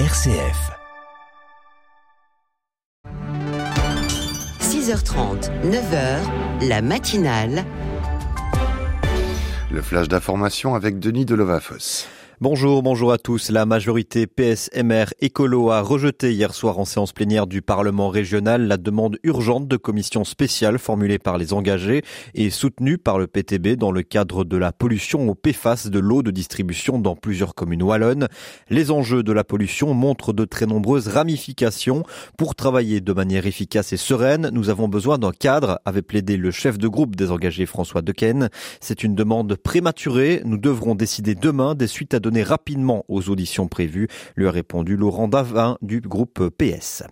RCF. 6h30, 9h, la matinale. Le flash d'information avec Denis Delovafos. Bonjour, bonjour à tous. La majorité PSMR écolo a rejeté hier soir en séance plénière du Parlement régional la demande urgente de commission spéciale formulée par les engagés et soutenue par le PTB dans le cadre de la pollution au PFAS de l'eau de distribution dans plusieurs communes wallonnes. Les enjeux de la pollution montrent de très nombreuses ramifications. Pour travailler de manière efficace et sereine, nous avons besoin d'un cadre, avait plaidé le chef de groupe des engagés François Dequesne. C'est une demande prématurée. Nous devrons décider demain des suites à donner rapidement aux auditions prévues, lui a répondu Laurent Davin du groupe PS.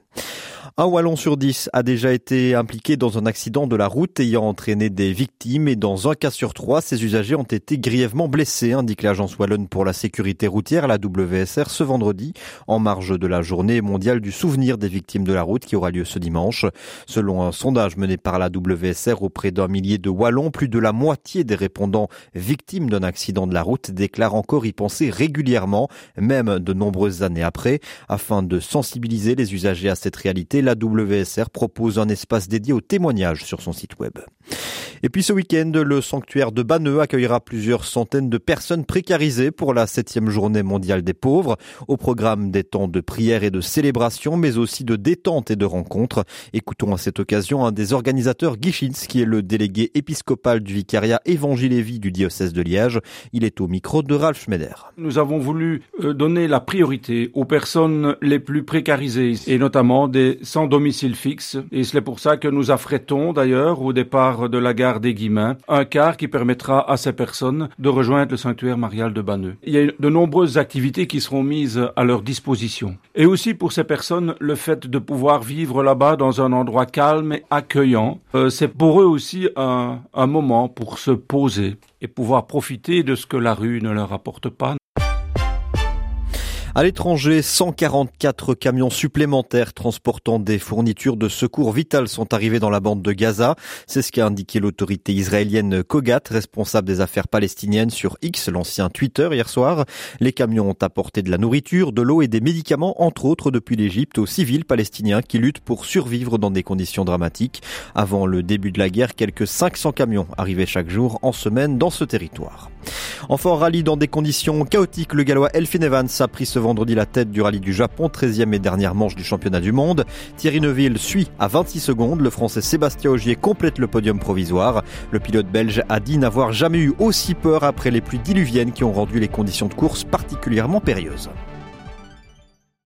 Un Wallon sur dix a déjà été impliqué dans un accident de la route ayant entraîné des victimes et dans un cas sur trois, ces usagers ont été grièvement blessés, indique l'Agence Wallonne pour la sécurité routière, la WSR, ce vendredi, en marge de la journée mondiale du souvenir des victimes de la route qui aura lieu ce dimanche. Selon un sondage mené par la WSR auprès d'un millier de Wallons, plus de la moitié des répondants victimes d'un accident de la route déclarent encore y penser régulièrement, même de nombreuses années après, afin de sensibiliser les usagers à cette réalité la WSR propose un espace dédié aux témoignages sur son site web. Et puis ce week-end, le sanctuaire de Banneux accueillera plusieurs centaines de personnes précarisées pour la septième journée mondiale des pauvres. Au programme des temps de prière et de célébration, mais aussi de détente et de rencontres. Écoutons à cette occasion un des organisateurs, Guy qui est le délégué épiscopal du vicariat Évangile et Vie du diocèse de Liège. Il est au micro de Ralph Schneider. Nous avons voulu euh, donner la priorité aux personnes les plus précarisées et notamment des sans domicile fixe. Et c'est pour ça que nous affrétons d'ailleurs au départ de la gare des un car qui permettra à ces personnes de rejoindre le sanctuaire marial de Banneux. Il y a de nombreuses activités qui seront mises à leur disposition. Et aussi pour ces personnes, le fait de pouvoir vivre là-bas dans un endroit calme et accueillant, euh, c'est pour eux aussi un moment pour se poser et pouvoir profiter de ce que la rue ne leur apporte pas. À l'étranger, 144 camions supplémentaires transportant des fournitures de secours vital sont arrivés dans la bande de Gaza. C'est ce qu'a indiqué l'autorité israélienne Kogat, responsable des affaires palestiniennes sur X, l'ancien Twitter, hier soir. Les camions ont apporté de la nourriture, de l'eau et des médicaments, entre autres depuis l'Égypte, aux civils palestiniens qui luttent pour survivre dans des conditions dramatiques. Avant le début de la guerre, quelques 500 camions arrivaient chaque jour en semaine dans ce territoire. Enfin, rallye dans des conditions chaotiques, le gallois Elfin Evans a pris ce vendredi la tête du rallye du Japon, 13e et dernière manche du championnat du monde. Thierry Neuville suit à 26 secondes. Le français Sébastien Ogier complète le podium provisoire. Le pilote belge a dit n'avoir jamais eu aussi peur après les pluies diluviennes qui ont rendu les conditions de course particulièrement périlleuses.